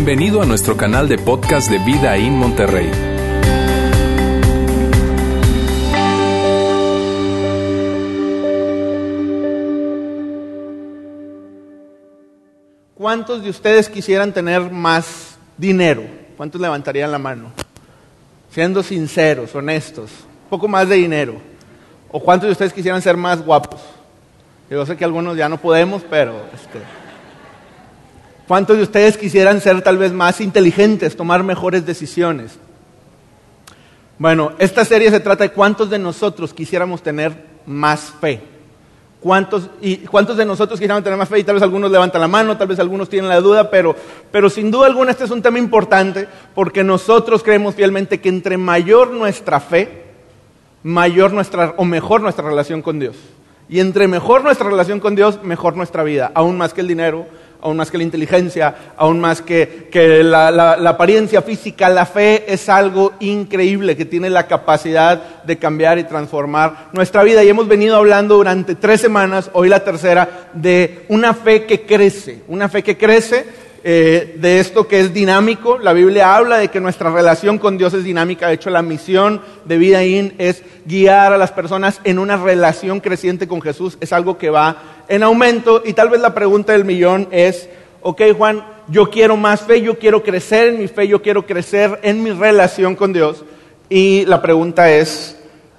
Bienvenido a nuestro canal de podcast de Vida en Monterrey. ¿Cuántos de ustedes quisieran tener más dinero? ¿Cuántos levantarían la mano? Siendo sinceros, honestos, un poco más de dinero. ¿O cuántos de ustedes quisieran ser más guapos? Yo sé que algunos ya no podemos, pero este, ¿cuántos de ustedes quisieran ser tal vez más inteligentes, tomar mejores decisiones? Bueno, esta serie se trata de cuántos de nosotros quisiéramos tener más fe. ¿Cuántos, y ¿Cuántos de nosotros quisiéramos tener más fe? Y tal vez algunos levantan la mano, tal vez algunos tienen la duda, pero, pero sin duda alguna este es un tema importante porque nosotros creemos fielmente que entre mayor nuestra fe, mayor nuestra, o mejor nuestra relación con Dios. Y entre mejor nuestra relación con Dios, mejor nuestra vida, aún más que el dinero, aún más que la inteligencia, aún más que, la, la, apariencia física. La fe es algo increíble que tiene la capacidad de cambiar y transformar nuestra vida. Y hemos venido hablando durante tres semanas, hoy la tercera, de una fe que crece, una fe que crece eh, de esto que es dinámico. La Biblia habla de que nuestra relación con Dios es dinámica. De hecho, la misión de Vida In es guiar a las personas en una relación creciente con Jesús. Es algo que va en aumento. Y tal vez la pregunta del millón es, ok Juan, yo quiero más fe, yo quiero crecer en mi fe, yo quiero crecer en mi relación con Dios. Y la pregunta es,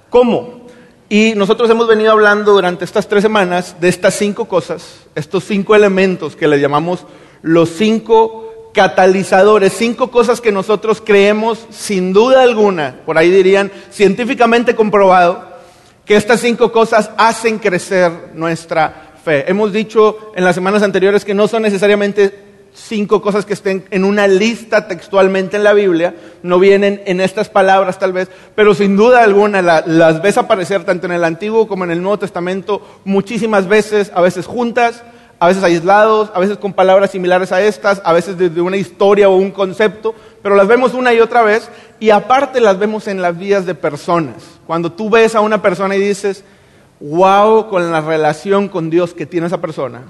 ¿cómo? Y nosotros hemos venido hablando durante estas tres semanas de estas cinco cosas, estos cinco elementos que le llamamos los cinco catalizadores, cinco cosas que nosotros creemos sin duda alguna, por ahí dirían científicamente comprobado, que estas cinco cosas hacen crecer nuestra fe. Hemos dicho en las semanas anteriores que no son necesariamente cinco cosas que estén en una lista textualmente en la Biblia, no vienen en estas palabras tal vez, pero sin duda alguna la, las ves aparecer tanto en el Antiguo como en el Nuevo Testamento muchísimas veces, a veces juntas, a veces aislados, a veces con palabras similares a estas, a veces desde una historia o un concepto, pero las vemos una y otra vez y aparte las vemos en las vidas de personas. Cuando tú ves a una persona y dices, wow con la relación con Dios que tiene esa persona,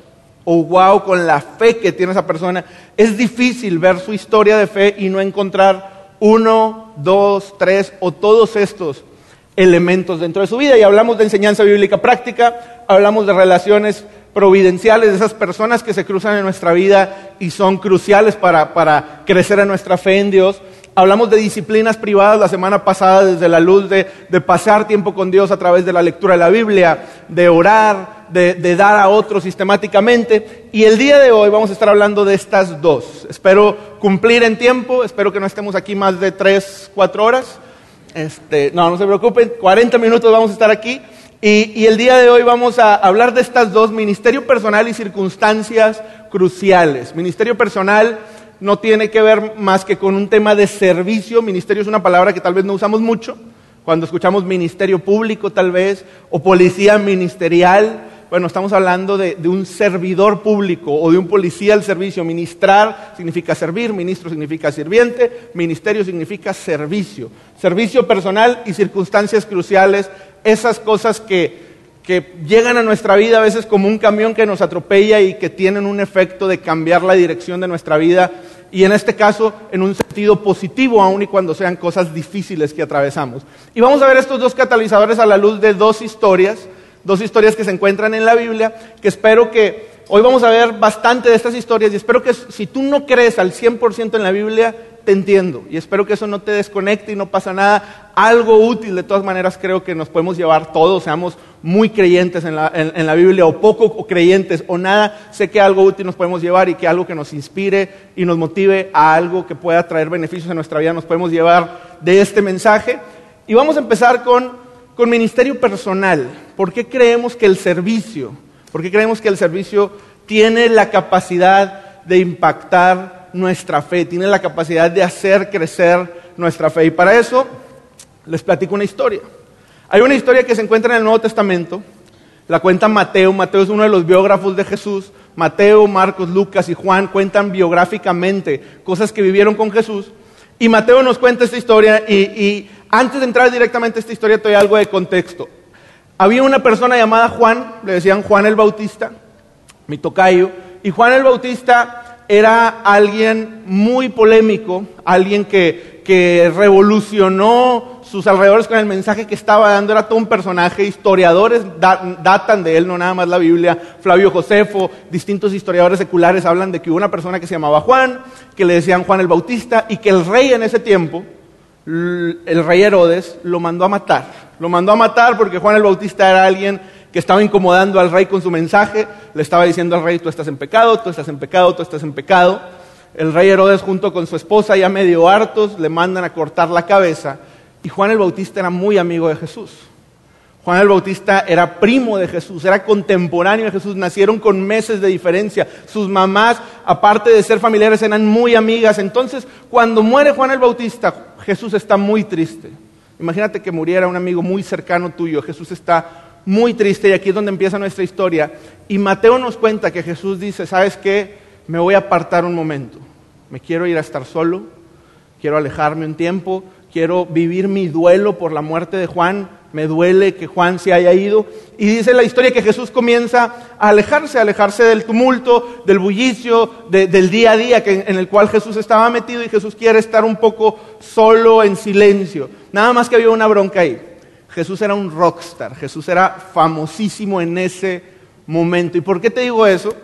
o wow con la fe que tiene esa persona, es difícil ver su historia de fe y no encontrar uno, dos, tres o todos estos elementos dentro de su vida. Y hablamos de enseñanza bíblica práctica, hablamos de relaciones providenciales, de esas personas que se cruzan en nuestra vida y son cruciales para, para crecer en nuestra fe en Dios. Hablamos de disciplinas privadas la semana pasada desde la luz de, de, pasar tiempo con Dios a través de la lectura de la Biblia, de orar, de, de, dar a otros sistemáticamente. Y el día de hoy vamos a estar hablando de estas dos. Espero cumplir en tiempo, espero que no estemos aquí más de tres, cuatro horas. Este, no, no se preocupen, 40 minutos vamos a estar aquí. Y, el día de hoy vamos a hablar de estas dos, ministerio personal y circunstancias cruciales. Ministerio personal no tiene que ver más que con un tema de servicio. Ministerio es una palabra que tal vez no usamos mucho. Cuando escuchamos ministerio público tal vez, o policía ministerial, bueno, estamos hablando de, de, un servidor público o de un policía al servicio. Ministrar significa servir, ministro significa sirviente, ministerio significa servicio. Servicio personal y circunstancias cruciales esas cosas que, que llegan a nuestra vida a veces como un camión que nos atropella y que tienen un efecto de cambiar la dirección de nuestra vida y en este caso en un sentido positivo aun y cuando sean cosas difíciles que atravesamos. Y vamos a ver estos dos catalizadores a la luz de dos historias, dos historias que se encuentran en la Biblia, que espero que hoy vamos a ver bastante de estas historias y espero que si tú no crees al 100% en la Biblia, te entiendo y espero que eso no te desconecte y no pasa nada. Algo útil, de todas maneras, creo que nos podemos llevar todos, seamos muy creyentes en la, en, la Biblia o poco creyentes o nada. Sé que algo útil nos podemos llevar y que algo que nos inspire y nos motive a algo que pueda traer beneficios a nuestra vida nos podemos llevar de este mensaje. Y vamos a empezar con, con ministerio personal. ¿Por qué creemos que el servicio, por qué creemos que el servicio tiene la capacidad de impactar nuestra fe, tiene la capacidad de hacer crecer nuestra fe. Y para eso les platico una historia. Hay una historia que se encuentra en el Nuevo Testamento, la cuenta Mateo, Mateo es uno de los biógrafos de Jesús, Mateo, Marcos, Lucas y Juan cuentan biográficamente cosas que vivieron con Jesús. Y Mateo nos cuenta esta historia y, antes de entrar directamente a esta historia te doy algo de contexto. Había una persona llamada Juan, le decían Juan el Bautista, mi tocayo, y Juan el Bautista era alguien muy polémico, alguien que, que revolucionó sus alrededores con el mensaje que estaba dando, era todo un personaje, historiadores datan de él, no nada más la Biblia, Flavio Josefo, distintos historiadores seculares hablan de que hubo una persona que se llamaba Juan, que le decían Juan el Bautista, y que el rey en ese tiempo, el rey Herodes, lo mandó a matar. Lo mandó a matar porque Juan el Bautista era alguien que estaba incomodando al rey con su mensaje, le estaba diciendo al rey, tú estás en pecado, tú estás en pecado, tú estás en pecado. El rey Herodes junto con su esposa, ya medio hartos, le mandan a cortar la cabeza. Y Juan el Bautista era muy amigo de Jesús. Juan el Bautista era primo de Jesús, era contemporáneo de Jesús, nacieron con meses de diferencia. Sus mamás, aparte de ser familiares, eran muy amigas. Entonces, cuando muere Juan el Bautista, Jesús está muy triste. Imagínate que muriera un amigo muy cercano tuyo. Jesús está muy triste y aquí es donde empieza nuestra historia. Y Mateo nos cuenta que Jesús dice, ¿sabes qué? Me voy a apartar un momento. Me quiero ir a estar solo, quiero alejarme un tiempo, quiero vivir mi duelo por la muerte de Juan, me duele que Juan se haya ido. Y dice la historia que Jesús comienza a alejarse, alejarse del tumulto, del bullicio, del día a día en el cual Jesús estaba metido y Jesús quiere estar un poco solo en silencio. Nada más que había una bronca ahí. Jesús era un rockstar, Jesús era famosísimo en ese momento. ¿Y por qué te digo eso?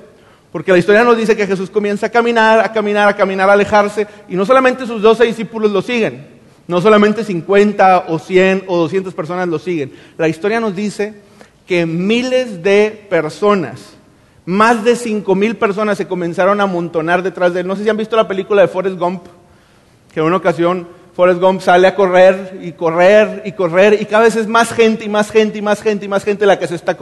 Porque la historia nos dice que Jesús comienza a caminar, a caminar, a caminar, a alejarse, y no solamente sus doce discípulos lo siguen, no solamente 50 o 100 o 200 personas lo siguen. La historia nos dice que miles de personas, más de 5 mil personas se comenzaron a amontonar detrás de él. No sé si han visto la película de Forrest Gump, que en una ocasión Forrest Gump sale a correr y correr y correr y cada vez es más gente y más gente y más gente y más gente la que se está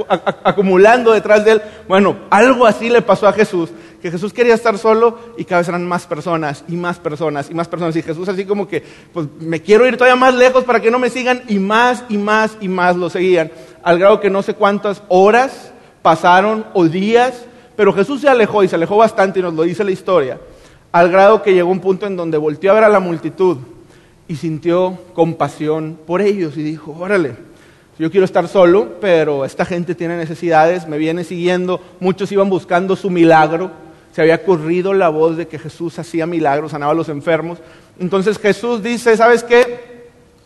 acumulando detrás de él. Bueno, algo así le pasó a Jesús, que Jesús quería estar solo y cada vez eran más personas y más personas y más personas y Jesús así como que, pues me quiero ir todavía más lejos para que no me sigan y más y más y más lo seguían, al grado que no sé cuántas horas pasaron o días, pero Jesús se alejó y se alejó bastante y nos lo dice la historia, al grado que llegó un punto en donde volteó a ver a la multitud y sintió compasión por ellos y dijo, órale, yo quiero estar solo, pero esta gente tiene necesidades, me viene siguiendo, muchos iban buscando su milagro, se había corrido la voz de que Jesús hacía milagros, sanaba a los enfermos. Entonces Jesús dice, ¿sabes qué?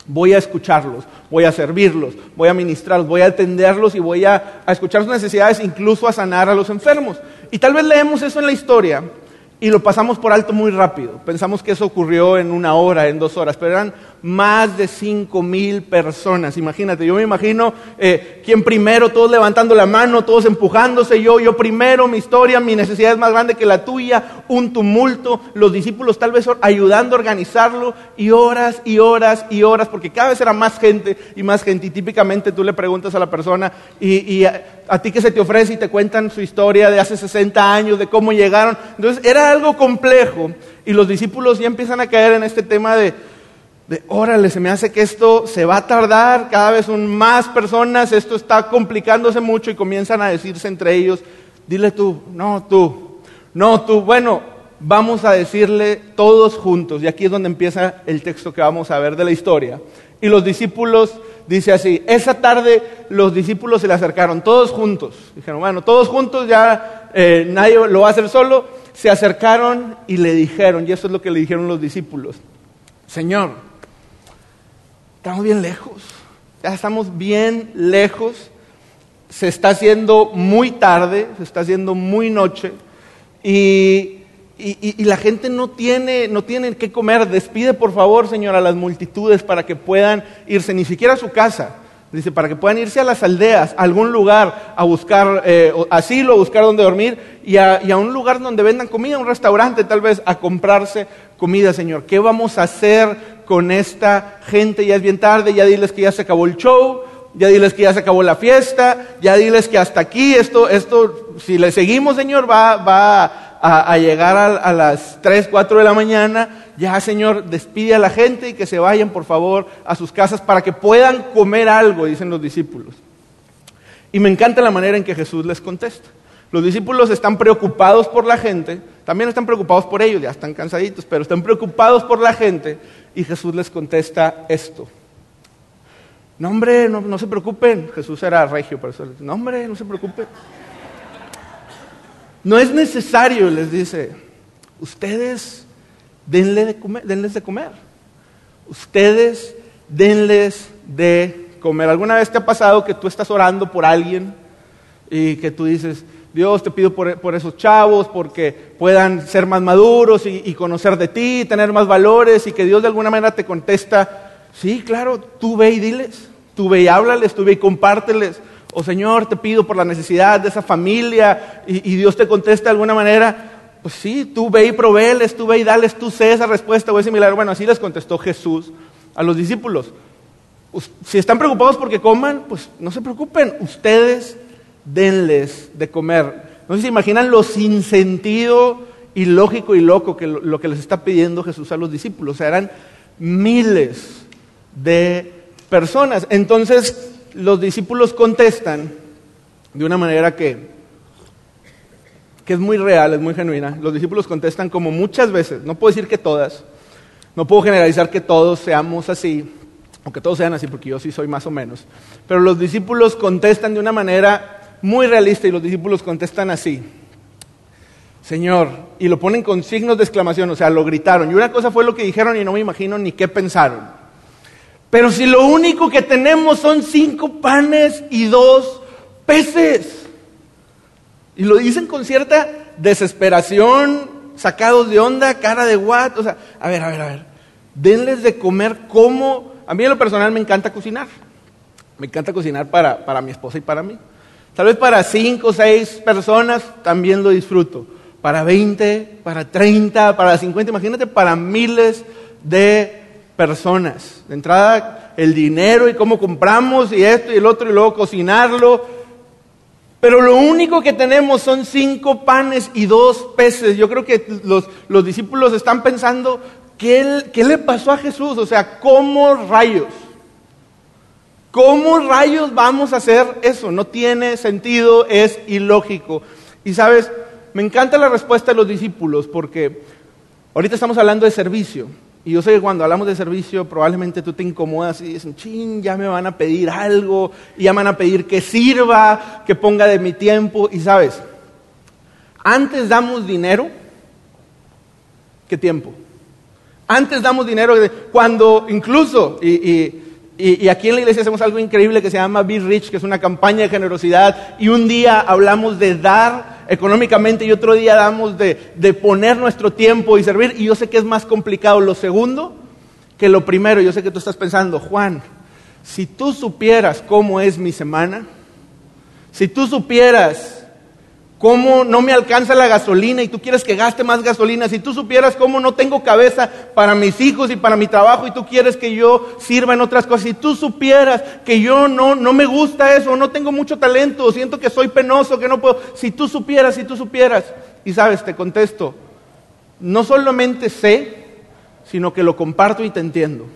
Voy a escucharlos, voy a servirlos, voy a ministrarlos, voy a atenderlos y voy a, a escuchar sus necesidades, incluso a sanar a los enfermos. Y tal vez leemos eso en la historia, y lo pasamos por alto muy rápido. Pensamos que eso ocurrió en una hora, en dos horas, pero eran más de cinco mil personas. Imagínate, yo me imagino eh, quién primero, todos levantando la mano, todos empujándose, yo, yo primero, mi historia, mi necesidad es más grande que la tuya, un tumulto, los discípulos tal vez ayudando a organizarlo y horas y horas y horas, porque cada vez era más gente y más gente. Y típicamente tú le preguntas a la persona y, a, a ti que se te ofrece y te cuentan su historia de hace 60 años, de cómo llegaron. Entonces era algo complejo y los discípulos ya empiezan a caer en este tema de de, órale, se me hace que esto se va a tardar, cada vez son más personas, esto está complicándose mucho y comienzan a decirse entre ellos, dile tú, no tú, no tú, bueno, vamos a decirle todos juntos, y aquí es donde empieza el texto que vamos a ver de la historia. Y los discípulos, dice así, esa tarde los discípulos se le acercaron, todos juntos, dijeron, bueno, todos juntos, ya eh, nadie lo va a hacer solo, se acercaron y le dijeron, y eso es lo que le dijeron los discípulos, Señor, estamos bien lejos, ya estamos bien lejos, se está haciendo muy tarde, se está haciendo muy noche y, y, la gente no tiene, no tiene qué comer. Despide por favor, Señor, a las multitudes para que puedan irse, ni siquiera a su casa. Dice, para que puedan irse a las aldeas, a algún lugar, a buscar eh, asilo, a buscar donde dormir y a, un lugar donde vendan comida, un restaurante tal vez, a comprarse comida, Señor. ¿Qué vamos a hacer con esta gente, ya es bien tarde, ya diles que ya se acabó el show, ya diles que ya se acabó la fiesta, ya diles que hasta aquí, esto, esto, si le seguimos, Señor, va, va a, llegar a, a, las 3, 4 de la mañana, ya, Señor, despide a la gente y que se vayan, por favor, a sus casas para que puedan comer algo, dicen los discípulos. Y me encanta la manera en que Jesús les contesta. Los discípulos están preocupados por la gente, también están preocupados por ellos, ya están cansaditos, pero están preocupados por la gente y Jesús les contesta esto. No, hombre, no, se preocupen. Jesús era regio, por eso. No, hombre, no se preocupen. No es necesario, les dice. ustedes denles de comer. Ustedes denles de comer. ¿Alguna vez te ha pasado que tú estás orando por alguien y que tú dices, Dios, te pido por, esos chavos, porque puedan ser más maduros y, conocer de ti, tener más valores, y que Dios de alguna manera te contesta, sí, claro, tú ve y diles, tú ve y háblales, tú ve y compárteles. O Señor, te pido por la necesidad de esa familia, y, Dios te contesta de alguna manera, pues sí, tú ve y proveeles, tú ve y dales, tú sé esa respuesta o ese milagro. Bueno, así les contestó Jesús a los discípulos. Si están preocupados porque coman, pues no se preocupen, ustedes denles de comer. No sé si imaginan lo sin sentido y lógico y loco que lo, que les está pidiendo Jesús a los discípulos. O sea, eran miles de personas. Entonces los discípulos contestan de una manera que, que es muy real, es muy genuina. Los discípulos contestan como muchas veces, no puedo decir que todas, no puedo generalizar que todos seamos así, o que todos sean así, porque yo sí soy más o menos, pero los discípulos contestan de una manera muy realista y los discípulos contestan así. Señor, y lo ponen con signos de exclamación, o sea, lo gritaron. Y una cosa fue lo que dijeron y no me imagino ni qué pensaron. Pero si lo único que tenemos son cinco panes y dos peces. Y lo dicen con cierta desesperación, sacados de onda, cara de what. O sea, a ver, a ver, a ver. Denles de comer como... A mí en lo personal me encanta cocinar. Me encanta cocinar para, para mi esposa y para mí. Tal vez para cinco o seis personas también lo disfruto. Para 20, para 30, para 50, imagínate para miles de personas. De entrada, el dinero y cómo compramos y esto y el otro y luego cocinarlo. Pero lo único que tenemos son cinco panes y dos peces. Yo creo que los, los discípulos están pensando, ¿qué, ¿qué le pasó a Jesús? O sea, ¿cómo rayos? ¿Cómo rayos vamos a hacer eso? No tiene sentido, es ilógico. Y sabes, me encanta la respuesta de los discípulos porque ahorita estamos hablando de servicio. Y yo sé que cuando hablamos de servicio probablemente tú te incomodas y dices, ching, ya me van a pedir algo, y ya me van a pedir que sirva, que ponga de mi tiempo. Y sabes, antes damos dinero que tiempo. Antes damos dinero cuando incluso, y aquí en la iglesia hacemos algo increíble que se llama Be Rich, que es una campaña de generosidad. Y un día hablamos de dar económicamente y otro día damos de, de poner nuestro tiempo y servir. Y yo sé que es más complicado lo segundo que lo primero. Yo sé que tú estás pensando, Juan, si tú supieras cómo es mi semana, si tú supieras cómo no me alcanza la gasolina y tú quieres que gaste más gasolina, si tú supieras cómo no tengo cabeza para mis hijos y para mi trabajo y tú quieres que yo sirva en otras cosas, si tú supieras que yo no, no me gusta eso, no tengo mucho talento, siento que soy penoso, que no puedo, si tú supieras, si tú supieras, y sabes, te contesto, no solamente sé, sino que lo comparto y te entiendo.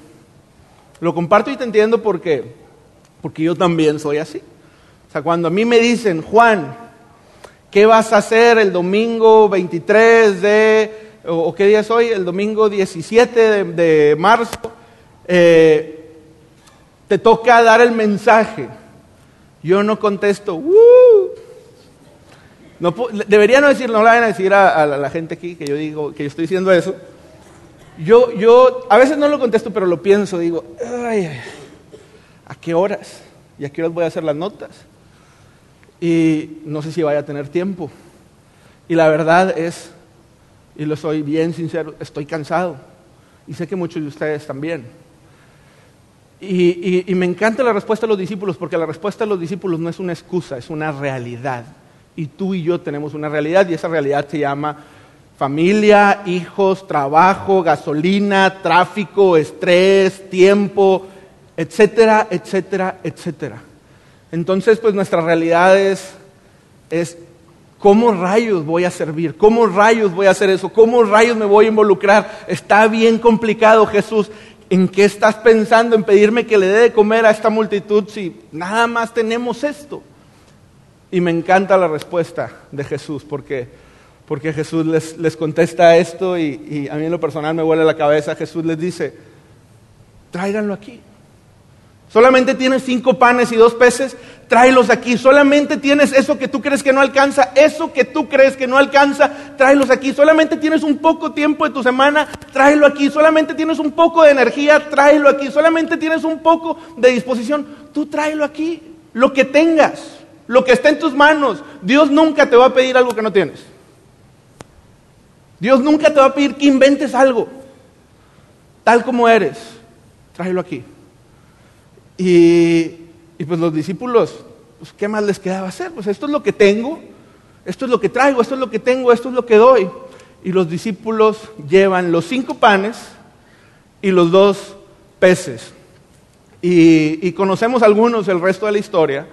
Lo comparto y te entiendo porque, porque yo también soy así. O sea, cuando a mí me dicen, Juan, ¿Qué vas a hacer el domingo 23 de, o, qué día es hoy? El domingo 17 de, marzo. Eh, te toca dar el mensaje. Yo no contesto, No, debería no decir, no le vayan a decir a, la, gente aquí que yo digo, que yo estoy diciendo eso. Yo, yo a veces no lo contesto, pero lo pienso, digo, ay, ¿a qué horas? ¿Y a qué horas voy a hacer las notas? Y no sé si vaya a tener tiempo. Y la verdad es, y lo soy bien sincero, estoy cansado. Y sé que muchos de ustedes también. Y, me encanta la respuesta de los discípulos, porque la respuesta de los discípulos no es una excusa, es una realidad. Y tú y yo tenemos una realidad, y esa realidad se llama familia, hijos, trabajo, gasolina, tráfico, estrés, tiempo, etcétera, etcétera, etcétera. Entonces, pues nuestra realidad es, ¿Cómo rayos voy a servir? ¿Cómo rayos voy a hacer eso? ¿Cómo rayos me voy a involucrar? Está bien complicado, Jesús. ¿En qué estás pensando en pedirme que le dé de comer a esta multitud si nada más tenemos esto? Y me encanta la respuesta de Jesús porque, porque Jesús les, les contesta esto y, y a mí en lo personal me huele la cabeza. Jesús les dice, tráiganlo aquí. Solamente tienes cinco panes y dos peces, tráelos aquí. Solamente tienes eso que tú crees que no alcanza, eso que tú crees que no alcanza, tráelos aquí. Solamente tienes un poco tiempo de tu semana, tráelo aquí. Solamente tienes un poco de energía, tráelo aquí. Solamente tienes un poco de disposición, tú tráelo aquí. Lo que tengas, lo que está en tus manos. Dios nunca te va a pedir algo que no tienes. Dios nunca te va a pedir que inventes algo. Tal como eres, tráelo aquí. Y, pues los discípulos, pues, ¿qué más les quedaba hacer? Pues esto es lo que tengo, esto es lo que traigo, esto es lo que tengo, esto es lo que doy. Y los discípulos llevan los cinco panes y los dos peces. Y, y, conocemos algunos el resto de la historia.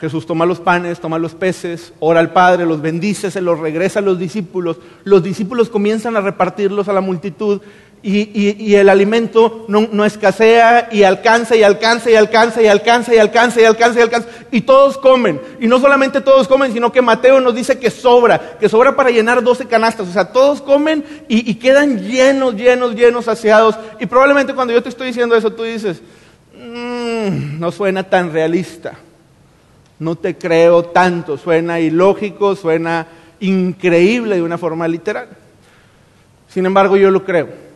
Jesús toma los panes, toma los peces, ora al Padre, los bendice, se los regresa a los discípulos. Los discípulos comienzan a repartirlos a la multitud y, el alimento no, escasea y alcanza y alcanza y alcanza y alcanza y alcanza y alcanza y alcanza. Y todos comen. Y no solamente todos comen, sino que Mateo nos dice que sobra, que sobra para llenar 12 canastas. O sea, todos comen y, quedan llenos, llenos, llenos, saciados. Y probablemente cuando yo te estoy diciendo eso, tú dices, mm, no suena tan realista. No te creo tanto. Suena ilógico, suena increíble de una forma literal. Sin embargo, yo lo creo.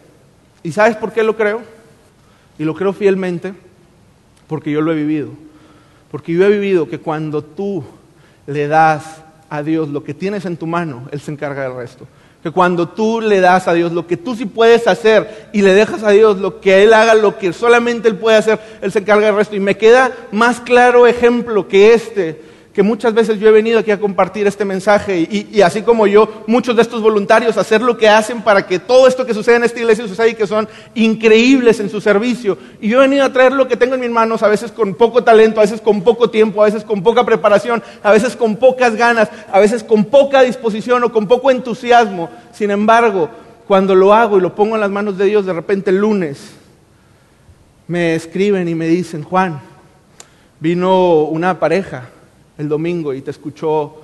¿Y sabes por qué lo creo? Y lo creo fielmente porque yo lo he vivido. Porque yo he vivido que cuando tú le das a Dios lo que tienes en tu mano, Él se encarga del resto. Que cuando tú le das a Dios lo que tú sí puedes hacer y le dejas a Dios lo que Él haga, lo que solamente Él puede hacer, Él se encarga del resto. Y me queda más claro ejemplo que este que muchas veces yo he venido aquí a compartir este mensaje y, así como yo, muchos de estos voluntarios hacer lo que hacen para que todo esto que sucede en esta iglesia suceda y que son increíbles en su servicio. Y yo he venido a traer lo que tengo en mis manos, a veces con poco talento, a veces con poco tiempo, a veces con poca preparación, a veces con pocas ganas, a veces con poca disposición o con poco entusiasmo. Sin embargo, cuando lo hago y lo pongo en las manos de Dios, de repente el lunes me escriben y me dicen, Juan, vino una pareja el domingo y te escuchó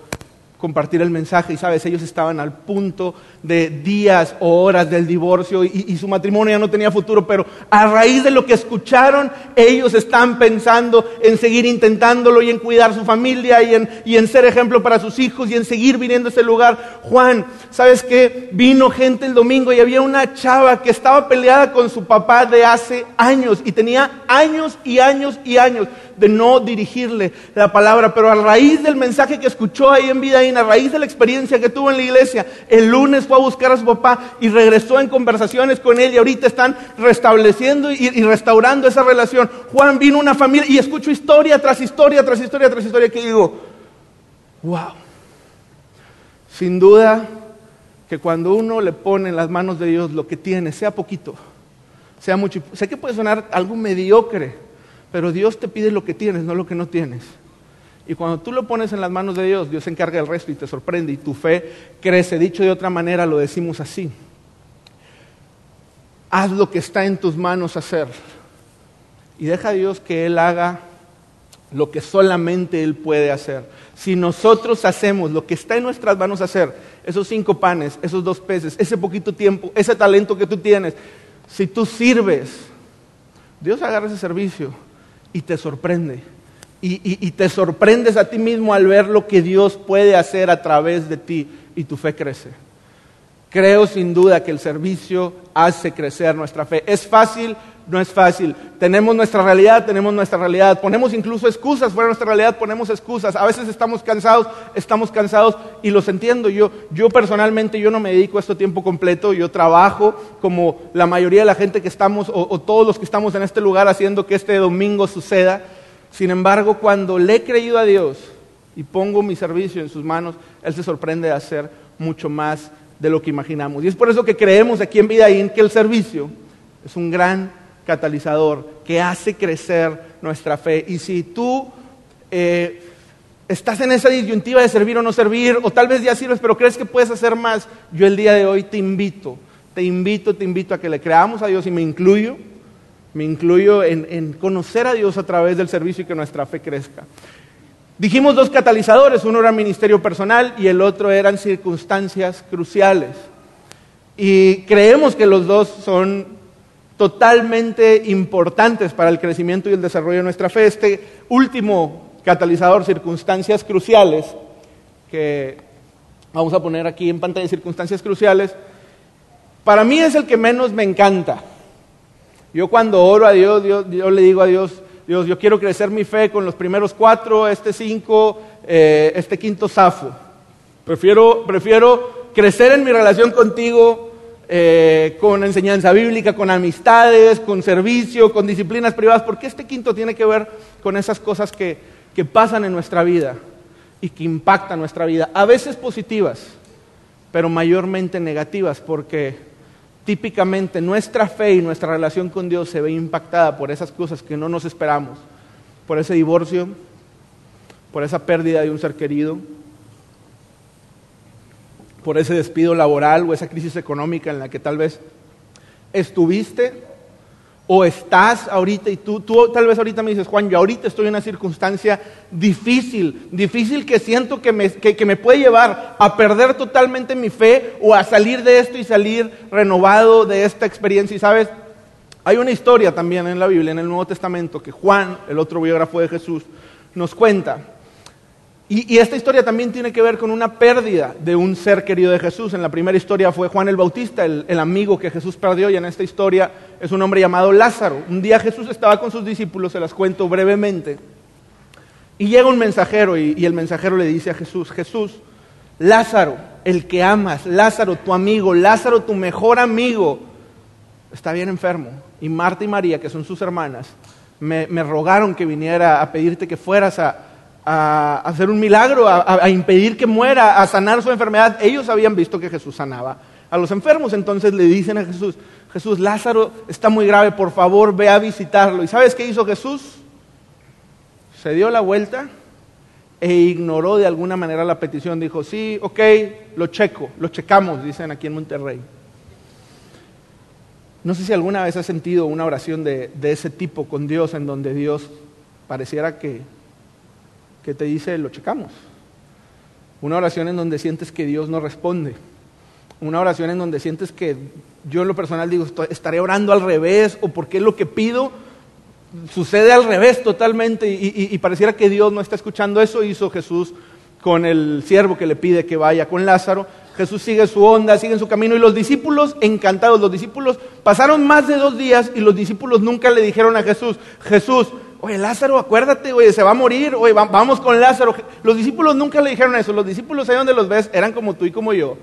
compartir el mensaje y sabes, ellos estaban al punto de días o horas del divorcio y, su matrimonio ya no tenía futuro, pero a raíz de lo que escucharon, ellos están pensando en seguir intentándolo y en cuidar su familia y en, y en ser ejemplo para sus hijos y en seguir viniendo a ese lugar. Juan, ¿sabes qué? Vino gente el domingo y había una chava que estaba peleada con su papá de hace años y tenía años y años y años de no dirigirle la palabra, pero a raíz del mensaje que escuchó ahí en Vida a raíz de la experiencia que tuvo en la iglesia, el lunes fue a buscar a su papá y regresó en conversaciones con él y ahorita están restableciendo y, y restaurando esa relación. Juan vino una familia y escucho historia tras historia, tras historia, tras historia que digo, wow, sin duda que cuando uno le pone en las manos de Dios lo que tiene, sea poquito, sea mucho, sé que puede sonar algo mediocre, pero Dios te pide lo que tienes, no lo que no tienes. Y cuando tú lo pones en las manos de Dios, Dios se encarga del resto y te sorprende y tu fe crece. Dicho de otra manera, lo decimos así. Haz lo que está en tus manos hacer. Y deja a Dios que Él haga lo que solamente Él puede hacer. Si nosotros hacemos lo que está en nuestras manos hacer, esos cinco panes, esos dos peces, ese poquito tiempo, ese talento que tú tienes, si tú sirves, Dios agarra ese servicio y te sorprende. Y, te sorprendes a ti mismo al ver lo que Dios puede hacer a través de ti y tu fe crece. Creo sin duda que el servicio hace crecer nuestra fe. ¿Es fácil? No es fácil. Tenemos nuestra realidad, tenemos nuestra realidad. Ponemos incluso excusas fuera de nuestra realidad, ponemos excusas. A veces estamos cansados, estamos cansados y los entiendo. Yo, yo personalmente, yo no me dedico a esto tiempo completo. Yo trabajo como la mayoría de la gente que estamos o todos los que estamos en este lugar haciendo que este domingo suceda. Sin embargo, cuando le he creído a Dios y pongo mi servicio en sus manos, Él se sorprende de hacer mucho más de lo que imaginamos. Y es por eso que creemos aquí en Vidaín que el servicio es un gran catalizador que hace crecer nuestra fe. Y si tú eh, estás en esa disyuntiva de servir o no servir, o tal vez ya sirves, pero crees que puedes hacer más, yo el día de hoy te invito, te invito, te invito a que le creamos a Dios y me incluyo me incluyo en, conocer a Dios a través del servicio y que nuestra fe crezca. Dijimos dos catalizadores, uno era ministerio personal y el otro eran circunstancias cruciales. Y creemos que los dos son totalmente importantes para el crecimiento y el desarrollo de nuestra fe. Este último catalizador circunstancias cruciales, que vamos a poner aquí en pantalla circunstancias cruciales, para mí es el que menos me encanta. Yo cuando oro a Dios, yo le digo a Dios, Dios, yo quiero crecer mi fe con los primeros cuatro, este cinco, eh, este quinto zafo. Prefiero, prefiero crecer en mi relación contigo eh, con enseñanza bíblica, con amistades, con servicio, con disciplinas privadas, porque este quinto tiene que ver con esas cosas que, que pasan en nuestra vida y que impactan nuestra vida, a veces positivas, pero mayormente negativas, porque típicamente nuestra fe y nuestra relación con Dios se ve impactada por esas cosas que no nos esperamos, por ese divorcio, por esa pérdida de un ser querido, por ese despido laboral o esa crisis económica en la que tal vez estuviste o estás ahorita y tú, tú tal vez ahorita me dices, Juan, yo ahorita estoy en una circunstancia difícil, difícil que siento que me, que me puede llevar a perder totalmente mi fe o a salir de esto y salir renovado de esta experiencia. Y sabes, hay una historia también en la Biblia, en el Nuevo Testamento, que Juan, el otro biógrafo de Jesús, nos cuenta. Y, esta historia también tiene que ver con una pérdida de un ser querido de Jesús. En la primera historia fue Juan el Bautista, el, amigo que Jesús perdió, y en esta historia es un hombre llamado Lázaro. Un día Jesús estaba con sus discípulos, se las cuento brevemente, y llega un mensajero y, el mensajero le dice a Jesús, Jesús, Lázaro, el que amas, Lázaro, tu amigo, Lázaro, tu mejor amigo, está bien enfermo. Y Marta y María, que son sus hermanas, me rogaron que viniera a pedirte que fueras a a hacer un milagro, a, impedir que muera, a sanar su enfermedad. Ellos habían visto que Jesús sanaba a los enfermos, entonces le dicen a Jesús, Jesús, Lázaro está muy grave, por favor ve a visitarlo. ¿Y sabes qué hizo Jesús? Se dio la vuelta e ignoró de alguna manera la petición. Dijo, sí, ok, lo checo, lo checamos, dicen aquí en Monterrey. No sé si alguna vez has sentido una oración de ese tipo con Dios, en donde Dios pareciera que que te dice, lo checamos. Una oración en donde sientes que Dios no responde. Una oración en donde sientes que yo en lo personal digo, estaré orando al revés o porque lo que pido sucede al revés totalmente y, pareciera que Dios no está escuchando eso. Hizo Jesús con el siervo que le pide que vaya con Lázaro. Jesús sigue su onda, sigue su camino y los discípulos encantados, los discípulos pasaron más de dos días y los discípulos nunca le dijeron a Jesús, Jesús, Oye, Lázaro, acuérdate, oye, se va a morir, oye, vamos con Lázaro. Los discípulos nunca le dijeron eso, los discípulos ahí donde los ves eran como tú y como yo.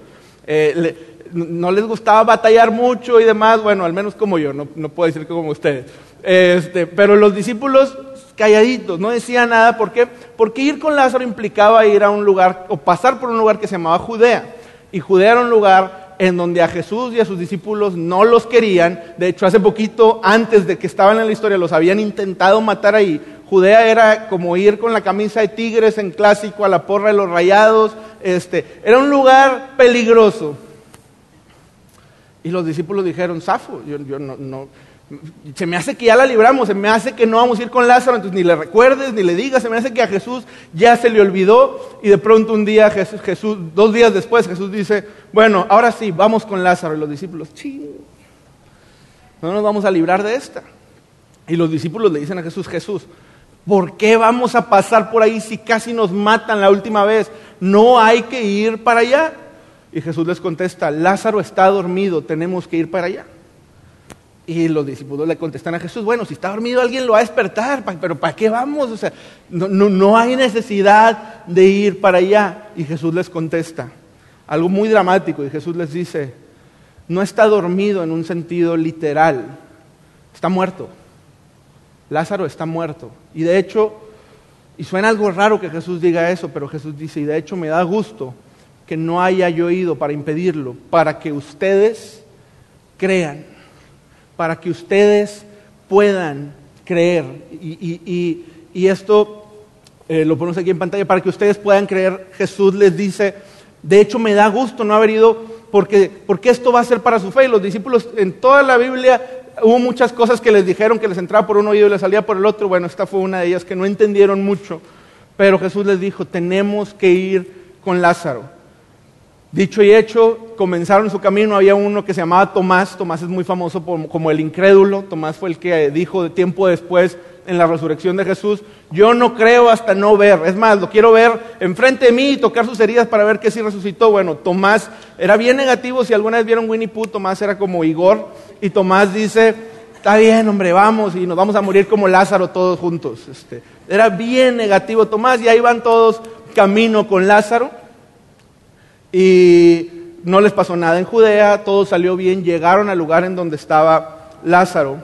Eh, no les gustaba batallar mucho y demás, bueno, al menos como yo, no, puedo decir que como ustedes. Este, pero los discípulos calladitos, no decían nada, ¿por qué? Porque ir con Lázaro implicaba ir a un lugar o pasar por un lugar que se llamaba Judea. Y Judea era un lugar en donde a Jesús y a sus discípulos no los querían. De hecho, hace poquito, antes de que estaban en la historia, los habían intentado matar ahí. Judea era como ir con la camisa de tigres en clásico a la porra de los rayados. Este, era un lugar peligroso. Y los discípulos dijeron, Safo, yo, yo no, no, se me hace que ya la libramos, se me hace que no vamos a ir con Lázaro, entonces ni le recuerdes, ni le digas, se me hace que a Jesús ya se le olvidó y de pronto un día Jesús, Jesús dos días después Jesús dice, bueno, ahora sí, vamos con Lázaro y los discípulos, no nos vamos a librar de esta. Y los discípulos le dicen a Jesús, Jesús, ¿por qué vamos a pasar por ahí si casi nos matan la última vez? No hay que ir para allá. Y Jesús les contesta, Lázaro está dormido, tenemos que ir para allá. Y los discípulos le contestan a Jesús, bueno, si está dormido alguien lo va a despertar, pero ¿para qué vamos? O sea, no, no, hay necesidad de ir para allá. Y Jesús les contesta, algo muy dramático, y Jesús les dice, no está dormido en un sentido literal, está muerto. Lázaro está muerto. Y de hecho, y suena algo raro que Jesús diga eso, pero Jesús dice, y de hecho me da gusto que no haya yo ido para impedirlo, para que ustedes crean para que ustedes puedan creer. Y, esto eh, lo ponemos aquí en pantalla, para que ustedes puedan creer, Jesús les dice, de hecho me da gusto no haber ido porque, porque esto va a ser para su fe. Y los discípulos en toda la Biblia hubo muchas cosas que les dijeron que les entraba por un oído y les salía por el otro. Bueno, esta fue una de ellas que no entendieron mucho. Pero Jesús les dijo, tenemos que ir con Lázaro. Dicho y hecho, comenzaron su camino. Había uno que se llamaba Tomás. Tomás es muy famoso como el incrédulo. Tomás fue el que dijo de tiempo después, en la resurrección de Jesús. Yo no creo hasta no ver. Es más, lo quiero ver enfrente de mí y tocar sus heridas para ver que sí resucitó. Bueno, Tomás era bien negativo. Si alguna vez vieron Winnie Pooh, Tomás era como Igor. Y Tomás dice, está bien, hombre, vamos y nos vamos a morir como Lázaro todos juntos. Este, era bien negativo Tomás y ahí van todos camino con Lázaro. Y no les pasó nada en Judea, todo salió bien, llegaron al lugar en donde estaba Lázaro.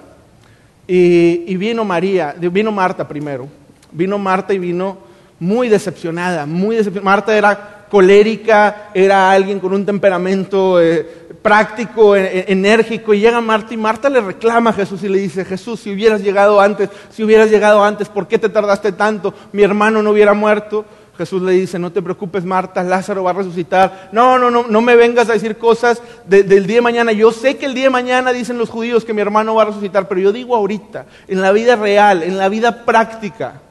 Y, vino María, vino Marta primero. Vino Marta y vino muy decepcionada, muy decepcionada. Marta era colérica, era alguien con un temperamento eh, práctico, e, e, enérgico, y llega Marta y Marta le reclama a Jesús y le dice, Jesús, si hubieras llegado antes, si hubieras llegado antes, ¿por qué te tardaste tanto? Mi hermano no hubiera muerto. Jesús le dice, no te preocupes Marta, Lázaro va a resucitar. No, no, no, no me vengas a decir cosas del día de mañana. Yo sé que el día de mañana dicen los judíos que mi hermano va a resucitar, pero yo digo ahorita, en la vida real, en la vida práctica,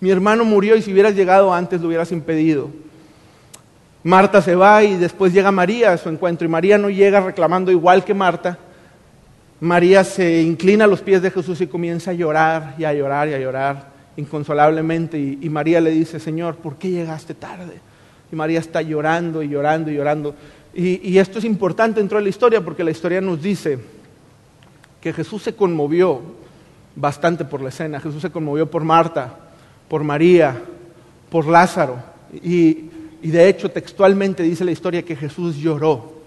mi hermano murió y si hubieras llegado antes lo hubieras impedido. Marta se va y después llega María a su encuentro y María no llega reclamando igual que Marta. María se inclina a los pies de Jesús y comienza a llorar y a llorar y a llorar inconsolablemente y, María le dice, Señor, ¿por qué llegaste tarde? Y María está llorando y llorando y llorando. Y, esto es importante dentro de la historia porque la historia nos dice que Jesús se conmovió bastante por la escena. Jesús se conmovió por Marta, por María, por Lázaro. Y, de hecho textualmente dice la historia que Jesús lloró.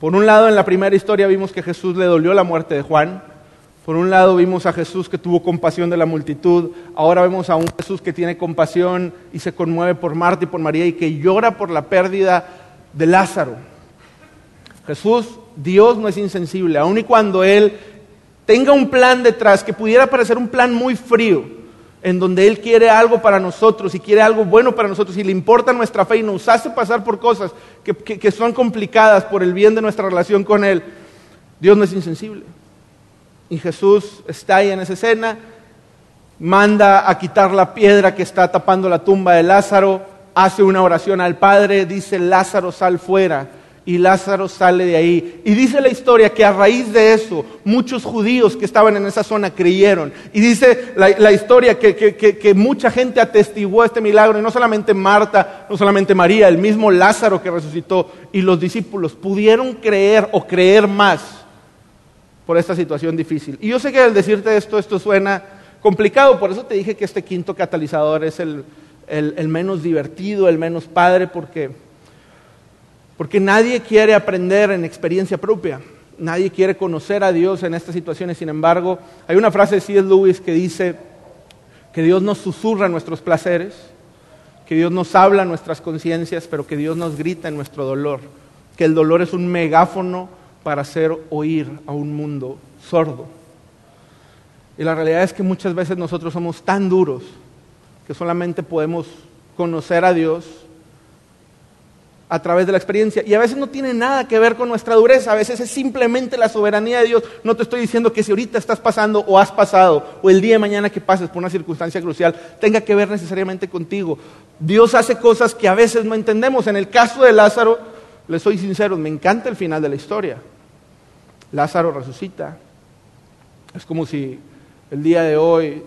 Por un lado, en la primera historia vimos que Jesús le dolió la muerte de Juan. Por un lado vimos a Jesús que tuvo compasión de la multitud, ahora vemos a un Jesús que tiene compasión y se conmueve por Marta y por María y que llora por la pérdida de Lázaro. Jesús, Dios no es insensible, aun y cuando Él tenga un plan detrás que pudiera parecer un plan muy frío, en donde Él quiere algo para nosotros y quiere algo bueno para nosotros y le importa nuestra fe y nos hace pasar por cosas que, que son complicadas por el bien de nuestra relación con Él, Dios no es insensible. Y Jesús está ahí en esa escena, manda a quitar la piedra que está tapando la tumba de Lázaro, hace una oración al Padre, dice Lázaro sal fuera. Y Lázaro sale de ahí. Y dice la historia que a raíz de eso, muchos judíos que estaban en esa zona creyeron. Y dice la, historia que, que, mucha gente atestiguó este milagro. Y no solamente Marta, no solamente María, el mismo Lázaro que resucitó. Y los discípulos pudieron creer o creer más por esta situación difícil. Y yo sé que al decirte esto, esto suena complicado, por eso te dije que este quinto catalizador es el, menos divertido, el menos padre, porque, porque nadie quiere aprender en experiencia propia, nadie quiere conocer a Dios en estas situaciones. Sin embargo, hay una frase de C.S. Lewis que dice que Dios nos susurra nuestros placeres, que Dios nos habla nuestras conciencias, pero que Dios nos grita en nuestro dolor, que el dolor es un megáfono para hacer oír a un mundo sordo. Y la realidad es que muchas veces nosotros somos tan duros que solamente podemos conocer a Dios a través de la experiencia. Y a veces no tiene nada que ver con nuestra dureza, a veces es simplemente la soberanía de Dios. No te estoy diciendo que si ahorita estás pasando o has pasado, o el día de mañana que pases por una circunstancia crucial, tenga que ver necesariamente contigo. Dios hace cosas que a veces no entendemos. En el caso de Lázaro, les soy sincero, me encanta el final de la historia. Lázaro resucita. Es como si el día de hoy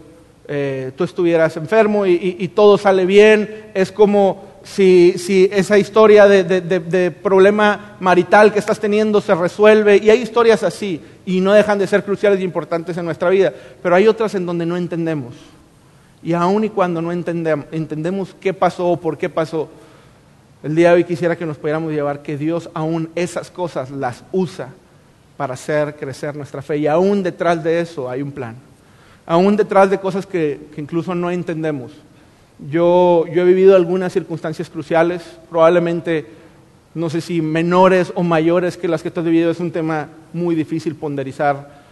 eh, tú estuvieras enfermo y, todo sale bien. Es como si, esa historia de, problema marital que estás teniendo se resuelve. Y hay historias así y no dejan de ser cruciales y importantes en nuestra vida. Pero hay otras en donde no entendemos. Y aun y cuando no entendemos, entendemos qué pasó o por qué pasó, el día de hoy quisiera que nos pudiéramos llevar que Dios aún esas cosas las usa para hacer crecer nuestra fe. Y aún detrás de eso hay un plan. Aún detrás de cosas que, incluso no entendemos. Yo, yo he vivido algunas circunstancias cruciales, probablemente, no sé si menores o mayores que las que tú has vivido, es un tema muy difícil ponderizar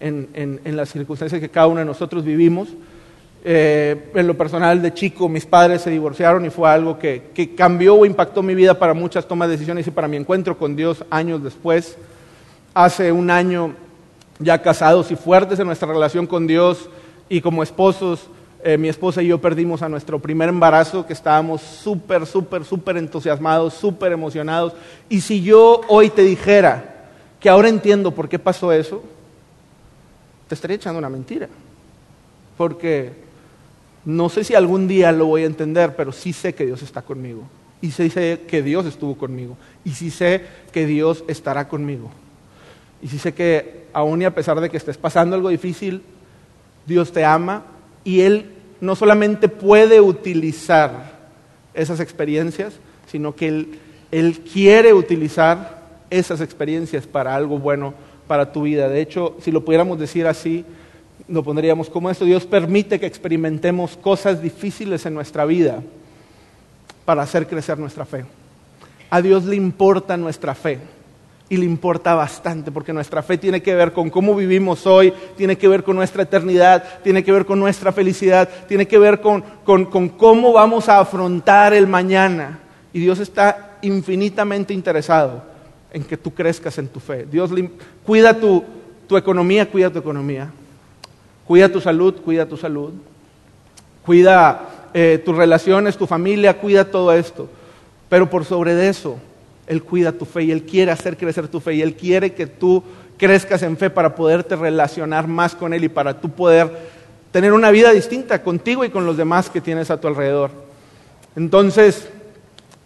en, en, las circunstancias que cada uno de nosotros vivimos. Eh, en lo personal de chico, mis padres se divorciaron y fue algo que, que cambió o impactó mi vida para muchas tomas de decisiones y para mi encuentro con Dios años después hace un año ya casados y fuertes en nuestra relación con Dios y como esposos, eh, mi esposa y yo perdimos a nuestro primer embarazo, que estábamos súper, súper, súper entusiasmados, súper emocionados. Y si yo hoy te dijera que ahora entiendo por qué pasó eso, te estaría echando una mentira. porque no sé si algún día lo voy a entender, pero sí sé que Dios está conmigo. Y sí sé que Dios estuvo conmigo. Y sí sé que Dios estará conmigo. Y sí sé que aún y a pesar de que estés pasando algo difícil, Dios te ama y Él no solamente puede utilizar esas experiencias, sino que Él, Él quiere utilizar esas experiencias para algo bueno para tu vida. De hecho, si lo pudiéramos decir así, lo pondríamos como esto. Dios permite que experimentemos cosas difíciles en nuestra vida para hacer crecer nuestra fe. A Dios le importa nuestra fe y le importa bastante porque nuestra fe tiene que ver con cómo vivimos hoy, tiene que ver con nuestra eternidad, tiene que ver con nuestra felicidad, tiene que ver con, cómo vamos a afrontar el mañana. Y Dios está infinitamente interesado en que tú crezcas en tu fe. Dios cuida tu, tu economía, cuida tu economía. Cuida tu salud, cuida tu salud. Cuida eh, tus relaciones, tu familia, cuida todo esto. Pero por sobre de eso, Él cuida tu fe y Él quiere hacer crecer tu fe y Él quiere que tú crezcas en fe para poderte relacionar más con Él y para tú poder tener una vida distinta contigo y con los demás que tienes a tu alrededor. Entonces,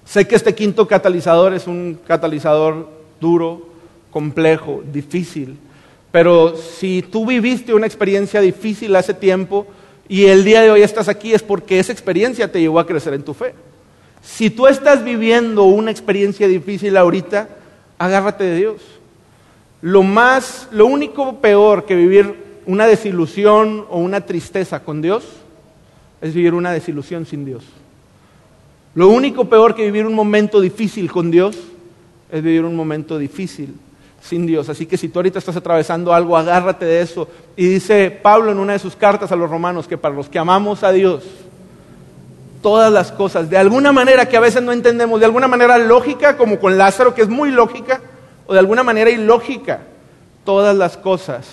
sé que este quinto catalizador es un catalizador duro, complejo, difícil pero si tú viviste una experiencia difícil hace tiempo y el día de hoy estás aquí es porque esa experiencia te llevó a crecer en tu fe. Si tú estás viviendo una experiencia difícil ahorita, agárrate de Dios. Lo más, lo único peor que vivir una desilusión o una tristeza con Dios es vivir una desilusión sin Dios. Lo único peor que vivir un momento difícil con Dios es vivir un momento difícil sin Dios. Así que si tú ahorita estás atravesando algo, agárrate de eso. Y dice Pablo en una de sus cartas a los romanos que para los que amamos a Dios, todas las cosas, de alguna manera que a veces no entendemos, de alguna manera lógica, como con Lázaro, que es muy lógica, o de alguna manera ilógica, todas las cosas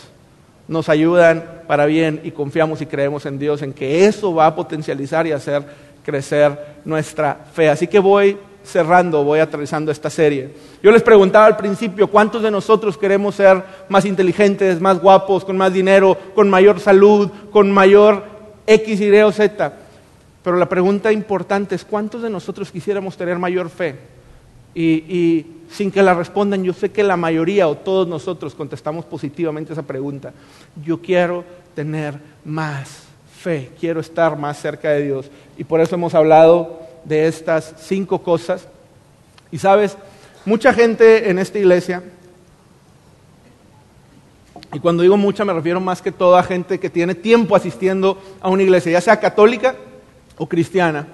nos ayudan para bien y confiamos y creemos en Dios, en que eso va a potencializar y hacer crecer nuestra fe. Así que voy cerrando, voy aterrizando esta serie. Yo les preguntaba al principio, ¿cuántos de nosotros queremos ser más inteligentes, más guapos, con más dinero, con mayor salud, con mayor X, Y o Z? Pero la pregunta importante es, ¿cuántos de nosotros quisiéramos tener mayor fe? Y, sin que la respondan, yo sé que la mayoría o todos nosotros contestamos positivamente esa pregunta. Yo quiero tener más fe, quiero estar más cerca de Dios. Y por eso hemos hablado de estas cinco cosas. Y sabes, mucha gente en esta iglesia, y cuando digo mucha me refiero más que toda gente que tiene tiempo asistiendo a una iglesia, ya sea católica o cristiana,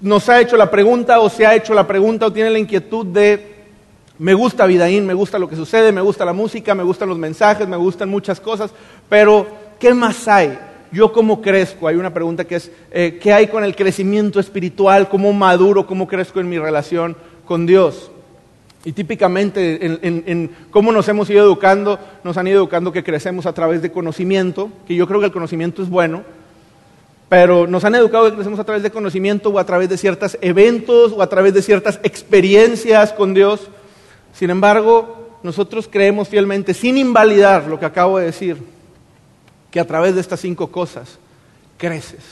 nos ha hecho la pregunta o se ha hecho la pregunta o tiene la inquietud de, me gusta Vidaín, me gusta lo que sucede, me gusta la música, me gustan los mensajes, me gustan muchas cosas, pero ¿qué más hay? yo cómo crezco. Hay una pregunta que es, eh, ¿qué hay con el crecimiento espiritual? ¿Cómo maduro? ¿Cómo crezco en mi relación con Dios? Y típicamente en, cómo nos hemos ido educando, nos han ido educando que crecemos a través de conocimiento, que yo creo que el conocimiento es bueno, pero nos han educado que crecemos a través de conocimiento o a través de ciertos eventos o a través de ciertas experiencias con Dios. Sin embargo, nosotros creemos fielmente, sin invalidar lo que acabo de decir, que a través de estas cinco cosas creces.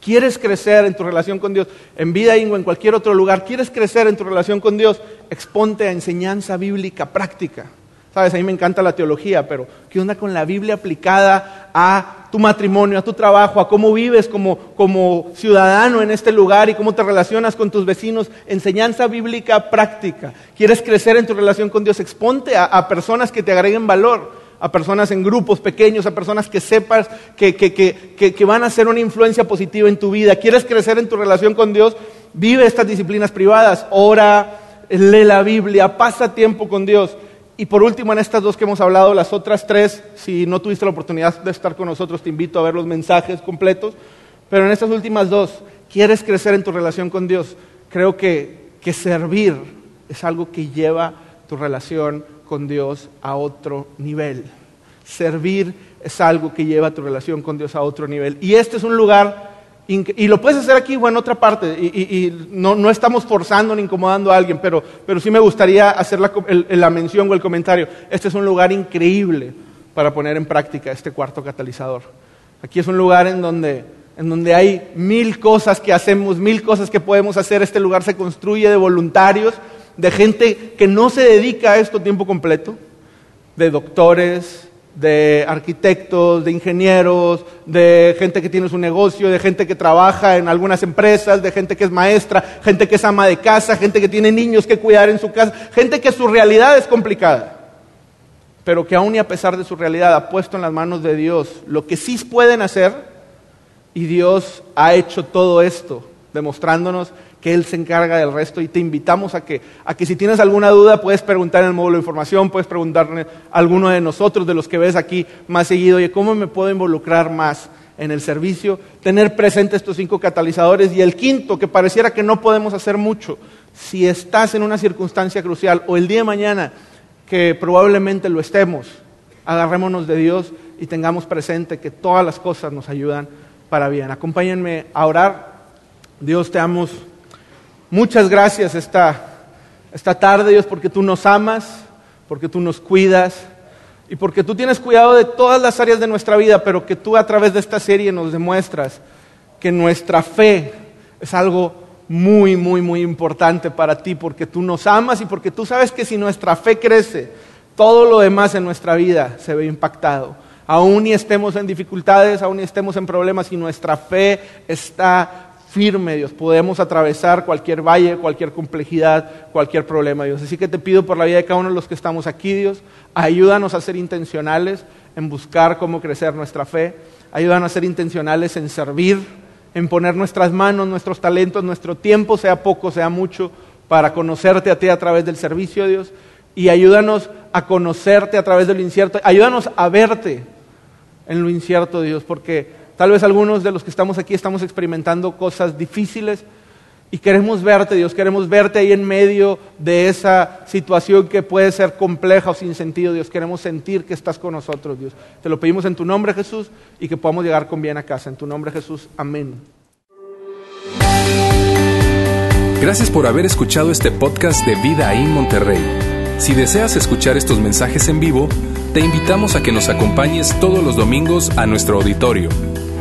¿Quieres crecer en tu relación con Dios? En vida o en cualquier otro lugar, ¿quieres crecer en tu relación con Dios? Exponte a enseñanza bíblica práctica. Sabes, a mí me encanta la teología, pero ¿qué onda con la Biblia aplicada a tu matrimonio, a tu trabajo, a cómo vives como, como ciudadano en este lugar y cómo te relacionas con tus vecinos? Enseñanza bíblica práctica. ¿Quieres crecer en tu relación con Dios? Exponte a, personas que te agreguen valor a personas en grupos pequeños, a personas que sepas que, van a ser una influencia positiva en tu vida. ¿Quieres crecer en tu relación con Dios? Vive estas disciplinas privadas, ora, lee la Biblia, pasa tiempo con Dios. Y por último, en estas dos que hemos hablado, las otras tres, si no tuviste la oportunidad de estar con nosotros, te invito a ver los mensajes completos. Pero en estas últimas dos, ¿quieres crecer en tu relación con Dios? Creo que, que servir es algo que lleva tu relación con Dios a otro nivel. Servir es algo que lleva tu relación con Dios a otro nivel. Y este es un lugar, y lo puedes hacer aquí o en otra parte, y, no, estamos forzando ni incomodando a alguien, pero, pero sí me gustaría hacer la, la mención o el comentario. Este es un lugar increíble para poner en práctica este cuarto catalizador. Aquí es un lugar en donde, en donde hay mil cosas que hacemos, mil cosas que podemos hacer. Este lugar se construye de voluntarios, de gente que no se dedica a esto tiempo completo, de doctores, de arquitectos, de ingenieros, de gente que tiene su negocio, de gente que trabaja en algunas empresas, de gente que es maestra, gente que es ama de casa, gente que tiene niños que cuidar en su casa, gente que su realidad es complicada, pero que aún y a pesar de su realidad ha puesto en las manos de Dios lo que sí pueden hacer y Dios ha hecho todo esto, demostrándonos que Él se encarga del resto y te invitamos a que, a que si tienes alguna duda puedes preguntar en el módulo de información, puedes preguntarle a alguno de nosotros, de los que ves aquí más seguido, oye, ¿cómo me puedo involucrar más en el servicio? Tener presente estos cinco catalizadores y el quinto, que pareciera que no podemos hacer mucho, si estás en una circunstancia crucial o el día de mañana que probablemente lo estemos, agarrémonos de Dios y tengamos presente que todas las cosas nos ayudan para bien. Acompáñenme a orar. Dios te amo Muchas gracias esta, esta tarde, Dios, porque tú nos amas, porque tú nos cuidas y porque tú tienes cuidado de todas las áreas de nuestra vida, pero que tú a través de esta serie nos demuestras que nuestra fe es algo muy, muy, muy importante para ti, porque tú nos amas y porque tú sabes que si nuestra fe crece, todo lo demás en nuestra vida se ve impactado. Aún y estemos en dificultades, aún y estemos en problemas, y nuestra fe está firme, Dios. Podemos atravesar cualquier valle, cualquier complejidad, cualquier problema, Dios. Así que te pido por la vida de cada uno de los que estamos aquí, Dios, ayúdanos a ser intencionales en buscar cómo crecer nuestra fe. Ayúdanos a ser intencionales en servir, en poner nuestras manos, nuestros talentos, nuestro tiempo, sea poco, sea mucho, para conocerte a ti a través del servicio, Dios. Y ayúdanos a conocerte a través de lo incierto. Ayúdanos a verte en lo incierto, Dios, porque Tal vez algunos de los que estamos aquí estamos experimentando cosas difíciles y queremos verte, Dios, queremos verte ahí en medio de esa situación que puede ser compleja o sin sentido, Dios. Queremos sentir que estás con nosotros, Dios. Te lo pedimos en tu nombre, Jesús, y que podamos llegar con bien a casa. En tu nombre, Jesús. Amén. Gracias por haber escuchado este podcast de Vida en Monterrey. Si deseas escuchar estos mensajes en vivo, te invitamos a que nos acompañes todos los domingos a nuestro auditorio